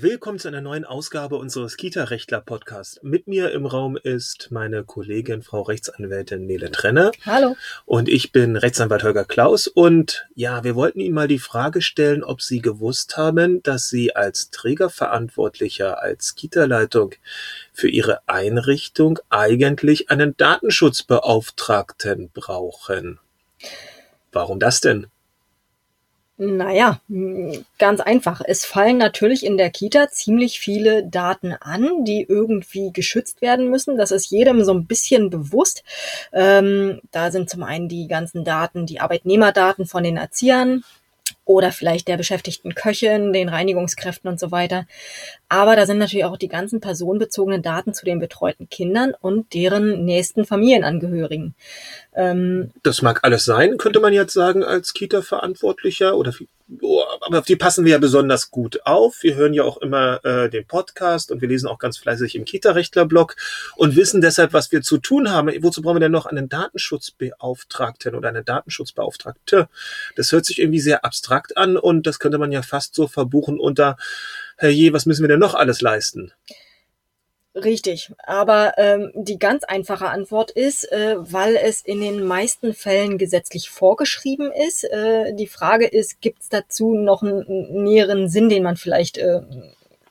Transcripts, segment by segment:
Willkommen zu einer neuen Ausgabe unseres Kita-Rechtler-Podcasts. Mit mir im Raum ist meine Kollegin, Frau Rechtsanwältin Nele Trenner. Hallo. Und ich bin Rechtsanwalt Holger Klaus. Und ja, wir wollten Ihnen mal die Frage stellen, ob Sie gewusst haben, dass Sie als Trägerverantwortlicher, als Kita-Leitung für Ihre Einrichtung eigentlich einen Datenschutzbeauftragten brauchen. Warum das denn? Naja, ganz einfach. Es fallen natürlich in der Kita ziemlich viele Daten an, die irgendwie geschützt werden müssen. Das ist jedem so ein bisschen bewusst. Ähm, da sind zum einen die ganzen Daten, die Arbeitnehmerdaten von den Erziehern, oder vielleicht der beschäftigten Köchin, den Reinigungskräften und so weiter. Aber da sind natürlich auch die ganzen personenbezogenen Daten zu den betreuten Kindern und deren nächsten Familienangehörigen. Ähm, das mag alles sein, könnte man jetzt sagen, als Kita-Verantwortlicher oder oh, aber auf die passen wir ja besonders gut auf. Wir hören ja auch immer äh, den Podcast und wir lesen auch ganz fleißig im Kita-Rechtler-Blog und wissen deshalb, was wir zu tun haben. Wozu brauchen wir denn noch einen Datenschutzbeauftragten oder eine Datenschutzbeauftragte? Das hört sich irgendwie sehr abstrakt an und das könnte man ja fast so verbuchen unter, herrje, was müssen wir denn noch alles leisten? Richtig, aber ähm, die ganz einfache Antwort ist, äh, weil es in den meisten Fällen gesetzlich vorgeschrieben ist. Äh, die Frage ist, gibt es dazu noch einen näheren Sinn, den man vielleicht äh,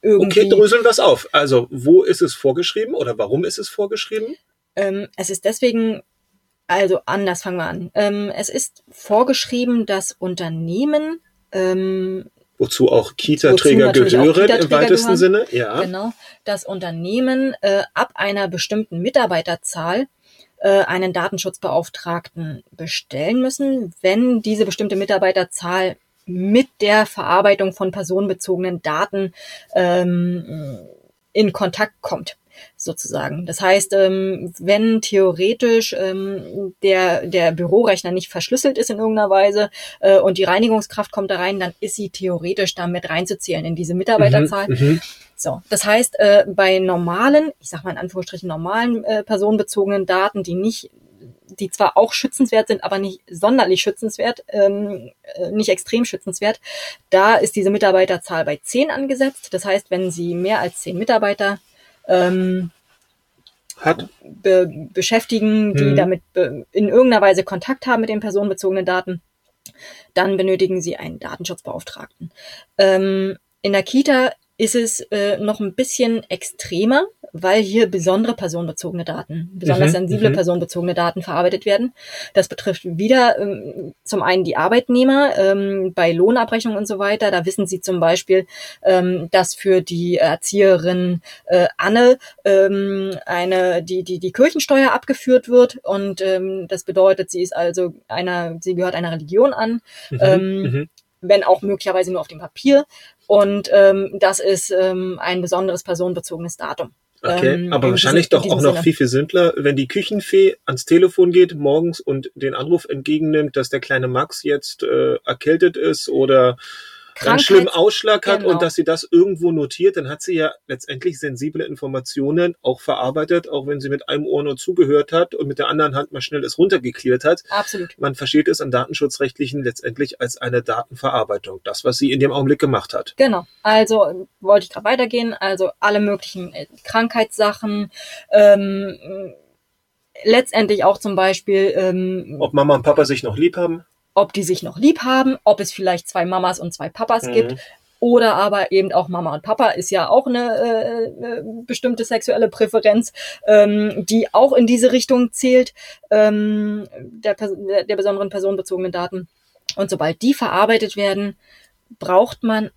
irgendwie... Okay, dröseln wir es auf. Also, wo ist es vorgeschrieben oder warum ist es vorgeschrieben? Ähm, es ist deswegen, also anders fangen wir an. Ähm, es ist vorgeschrieben, dass Unternehmen ähm, wozu auch Kita-Träger gehören Kita im weitesten gehören. Sinne. Ja. Genau, das Unternehmen äh, ab einer bestimmten Mitarbeiterzahl äh, einen Datenschutzbeauftragten bestellen müssen, wenn diese bestimmte Mitarbeiterzahl mit der Verarbeitung von personenbezogenen Daten ähm, in Kontakt kommt sozusagen. Das heißt, ähm, wenn theoretisch ähm, der, der Bürorechner nicht verschlüsselt ist in irgendeiner Weise äh, und die Reinigungskraft kommt da rein, dann ist sie theoretisch damit reinzuzählen in diese Mitarbeiterzahl. Mhm, mhm, so, das heißt, äh, bei normalen, ich sag mal in Anführungsstrichen normalen äh, personenbezogenen Daten, die nicht die zwar auch schützenswert sind, aber nicht sonderlich schützenswert, ähm, äh, nicht extrem schützenswert. Da ist diese Mitarbeiterzahl bei 10 angesetzt. Das heißt, wenn Sie mehr als 10 Mitarbeiter ähm, hat. Be beschäftigen, die hm. damit in irgendeiner Weise Kontakt haben mit den personenbezogenen Daten, dann benötigen sie einen Datenschutzbeauftragten. Ähm, in der Kita ist es äh, noch ein bisschen extremer, weil hier besondere personenbezogene Daten, besonders mhm, sensible mhm. personenbezogene Daten verarbeitet werden. Das betrifft wieder ähm, zum einen die Arbeitnehmer ähm, bei Lohnabrechnung und so weiter. Da wissen Sie zum Beispiel, ähm, dass für die Erzieherin äh, Anne ähm, eine die die die Kirchensteuer abgeführt wird und ähm, das bedeutet, sie ist also einer, sie gehört einer Religion an. Mhm, ähm, mhm. wenn auch möglicherweise nur auf dem Papier. Und ähm, das ist ähm, ein besonderes personenbezogenes Datum. Okay, ähm, aber wahrscheinlich doch auch noch Sinne. viel, viel simpler, wenn die Küchenfee ans Telefon geht morgens und den Anruf entgegennimmt, dass der kleine Max jetzt äh, erkältet ist oder einen schlimmen Ausschlag hat genau. und dass sie das irgendwo notiert, dann hat sie ja letztendlich sensible Informationen auch verarbeitet, auch wenn sie mit einem Ohr nur zugehört hat und mit der anderen Hand mal schnell es runtergeklärt hat. Absolut. Man versteht es an Datenschutzrechtlichen letztendlich als eine Datenverarbeitung, das, was sie in dem Augenblick gemacht hat. Genau. Also wollte ich gerade weitergehen. Also alle möglichen äh, Krankheitssachen, ähm, letztendlich auch zum Beispiel. Ähm, Ob Mama und Papa sich noch lieb haben? Ob die sich noch lieb haben, ob es vielleicht zwei Mamas und zwei Papas mhm. gibt. Oder aber eben auch Mama und Papa ist ja auch eine, äh, eine bestimmte sexuelle Präferenz, ähm, die auch in diese Richtung zählt, ähm, der, der besonderen personenbezogenen Daten. Und sobald die verarbeitet werden, braucht man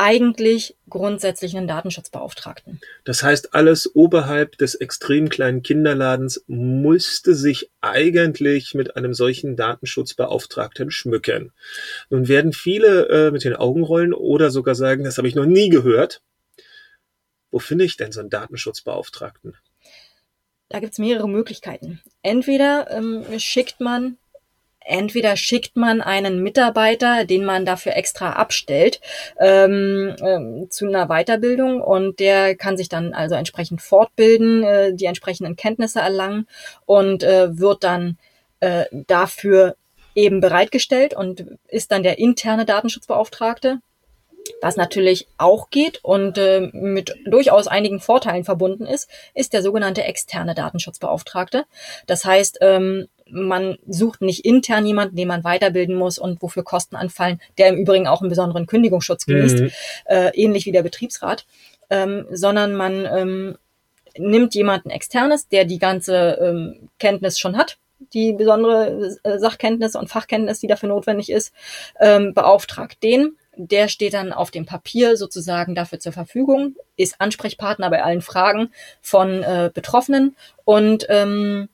eigentlich grundsätzlich einen Datenschutzbeauftragten. Das heißt, alles oberhalb des extrem kleinen Kinderladens musste sich eigentlich mit einem solchen Datenschutzbeauftragten schmücken. Nun werden viele äh, mit den Augen rollen oder sogar sagen, das habe ich noch nie gehört. Wo finde ich denn so einen Datenschutzbeauftragten? Da gibt es mehrere Möglichkeiten. Entweder ähm, schickt man entweder schickt man einen Mitarbeiter, den man dafür extra abstellt, ähm, ähm, zu einer Weiterbildung und der kann sich dann also entsprechend fortbilden, äh, die entsprechenden Kenntnisse erlangen und äh, wird dann äh, dafür eben bereitgestellt und ist dann der interne Datenschutzbeauftragte. Was natürlich auch geht und äh, mit durchaus einigen Vorteilen verbunden ist, ist der sogenannte externe Datenschutzbeauftragte. Das heißt, ähm, man sucht nicht intern jemanden, den man weiterbilden muss und wofür Kosten anfallen, der im Übrigen auch einen besonderen Kündigungsschutz genießt, mhm. äh, ähnlich wie der Betriebsrat, ähm, sondern man ähm, nimmt jemanden externes, der die ganze ähm, Kenntnis schon hat, die besondere äh, Sachkenntnis und Fachkenntnis, die dafür notwendig ist, ähm, beauftragt den. Der steht dann auf dem Papier sozusagen dafür zur Verfügung, ist Ansprechpartner bei allen Fragen von äh, Betroffenen und ähm,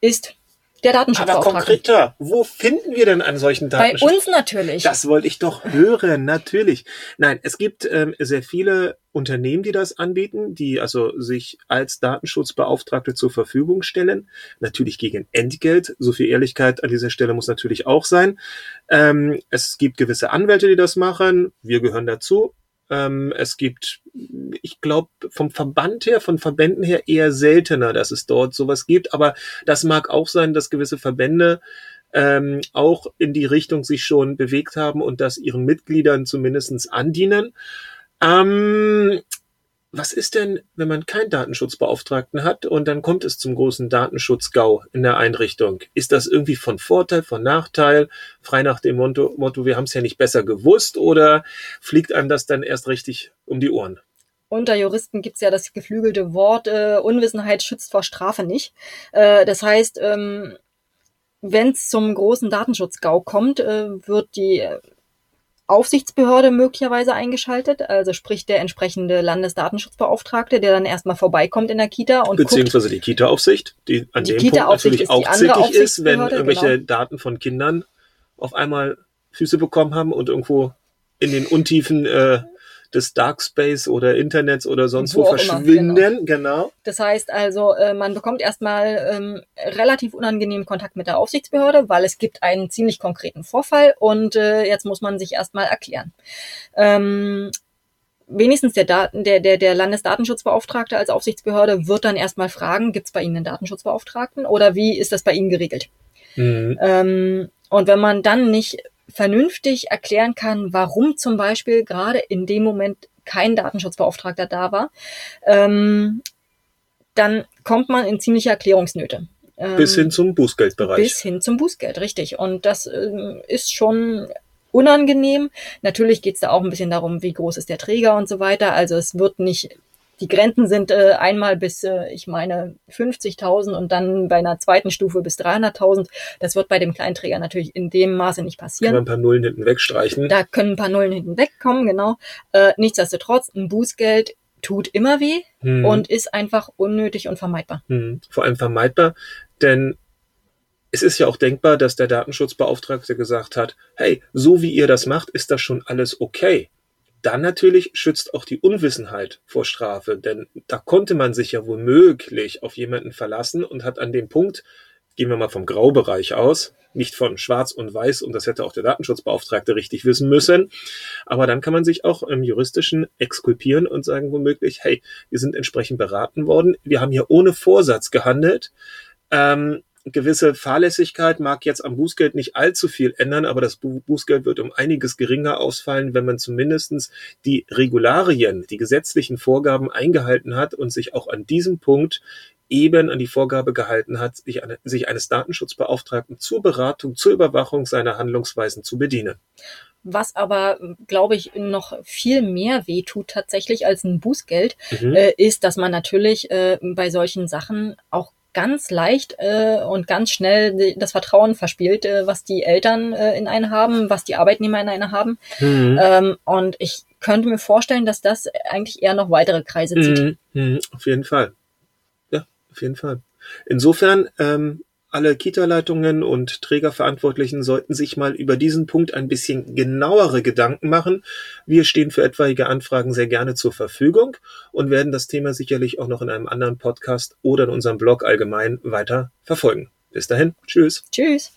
ist der Datenschutzbeauftragte. Aber konkreter, wo finden wir denn einen solchen Datenschutz? Bei uns natürlich. Das wollte ich doch hören, natürlich. Nein, es gibt ähm, sehr viele Unternehmen, die das anbieten, die also sich als Datenschutzbeauftragte zur Verfügung stellen. Natürlich gegen Entgelt. So viel Ehrlichkeit an dieser Stelle muss natürlich auch sein. Ähm, es gibt gewisse Anwälte, die das machen. Wir gehören dazu. Ähm, es gibt, ich glaube, vom Verband her, von Verbänden her eher seltener, dass es dort sowas gibt. Aber das mag auch sein, dass gewisse Verbände ähm, auch in die Richtung sich schon bewegt haben und das ihren Mitgliedern zumindestens andienen. Ähm, was ist denn, wenn man keinen Datenschutzbeauftragten hat und dann kommt es zum großen Datenschutz-GAU in der Einrichtung? Ist das irgendwie von Vorteil, von Nachteil, frei nach dem Motto, Motto wir haben es ja nicht besser gewusst oder fliegt einem das dann erst richtig um die Ohren? Unter Juristen gibt's ja das geflügelte Wort, äh, Unwissenheit schützt vor Strafe nicht. Äh, das heißt, ähm, wenn es zum großen Datenschutz-GAU kommt, äh, wird die Aufsichtsbehörde möglicherweise eingeschaltet, also sprich der entsprechende Landesdatenschutzbeauftragte, der dann erstmal vorbeikommt in der Kita und beziehungsweise guckt, die Kita-Aufsicht, die an die dem Punkt natürlich auch zickig ist, wenn irgendwelche genau. Daten von Kindern auf einmal Füße bekommen haben und irgendwo in den Untiefen äh, des Darkspace oder Internets oder sonst wo, wo verschwinden. Immer, genau. genau. Das heißt also, äh, man bekommt erstmal ähm, relativ unangenehmen Kontakt mit der Aufsichtsbehörde, weil es gibt einen ziemlich konkreten Vorfall und äh, jetzt muss man sich erstmal erklären. Ähm, wenigstens der, Daten, der, der, der Landesdatenschutzbeauftragte als Aufsichtsbehörde wird dann erstmal fragen, gibt es bei Ihnen einen Datenschutzbeauftragten oder wie ist das bei Ihnen geregelt? Mhm. Ähm, und wenn man dann nicht vernünftig erklären kann, warum zum Beispiel gerade in dem Moment kein Datenschutzbeauftragter da war, ähm, dann kommt man in ziemliche Erklärungsnöte. Ähm, bis hin zum Bußgeldbereich. Bis hin zum Bußgeld, richtig. Und das ähm, ist schon unangenehm. Natürlich geht es da auch ein bisschen darum, wie groß ist der Träger und so weiter. Also es wird nicht die Grenzen sind äh, einmal bis, äh, ich meine, 50.000 und dann bei einer zweiten Stufe bis 300.000. Das wird bei dem Kleinträger natürlich in dem Maße nicht passieren. Können ein paar Nullen hinten wegstreichen. Da können ein paar Nullen hinten wegkommen, genau. Äh, nichtsdestotrotz, ein Bußgeld tut immer weh hm. und ist einfach unnötig und vermeidbar. Hm. Vor allem vermeidbar, denn es ist ja auch denkbar, dass der Datenschutzbeauftragte gesagt hat, hey, so wie ihr das macht, ist das schon alles okay dann natürlich schützt auch die Unwissenheit vor Strafe, denn da konnte man sich ja womöglich auf jemanden verlassen und hat an dem Punkt, gehen wir mal vom Graubereich aus, nicht von Schwarz und Weiß, und das hätte auch der Datenschutzbeauftragte richtig wissen müssen. Aber dann kann man sich auch im juristischen exkulpieren und sagen womöglich, hey, wir sind entsprechend beraten worden, wir haben hier ohne Vorsatz gehandelt. Ähm, gewisse Fahrlässigkeit mag jetzt am Bußgeld nicht allzu viel ändern, aber das Bußgeld wird um einiges geringer ausfallen, wenn man zumindestens die Regularien, die gesetzlichen Vorgaben eingehalten hat und sich auch an diesem Punkt eben an die Vorgabe gehalten hat, sich, eine, sich eines Datenschutzbeauftragten zur Beratung, zur Überwachung seiner Handlungsweisen zu bedienen. Was aber, glaube ich, noch viel mehr wehtut tatsächlich als ein Bußgeld, mhm. äh, ist, dass man natürlich äh, bei solchen Sachen auch ganz leicht äh, und ganz schnell das Vertrauen verspielt, äh, was die Eltern äh, in einen haben, was die Arbeitnehmer in einen haben. Mhm. Ähm, und ich könnte mir vorstellen, dass das eigentlich eher noch weitere Kreise zieht. Mhm. Mhm. Auf jeden Fall. Ja, auf jeden Fall. Insofern ähm, alle Kita-Leitungen und Trägerverantwortlichen sollten sich mal über diesen Punkt ein bisschen genauere Gedanken machen. Wir stehen für etwaige Anfragen sehr gerne zur Verfügung und werden das Thema sicherlich auch noch in einem anderen Podcast oder in unserem Blog allgemein weiter verfolgen. Bis dahin, tschüss. Tschüss.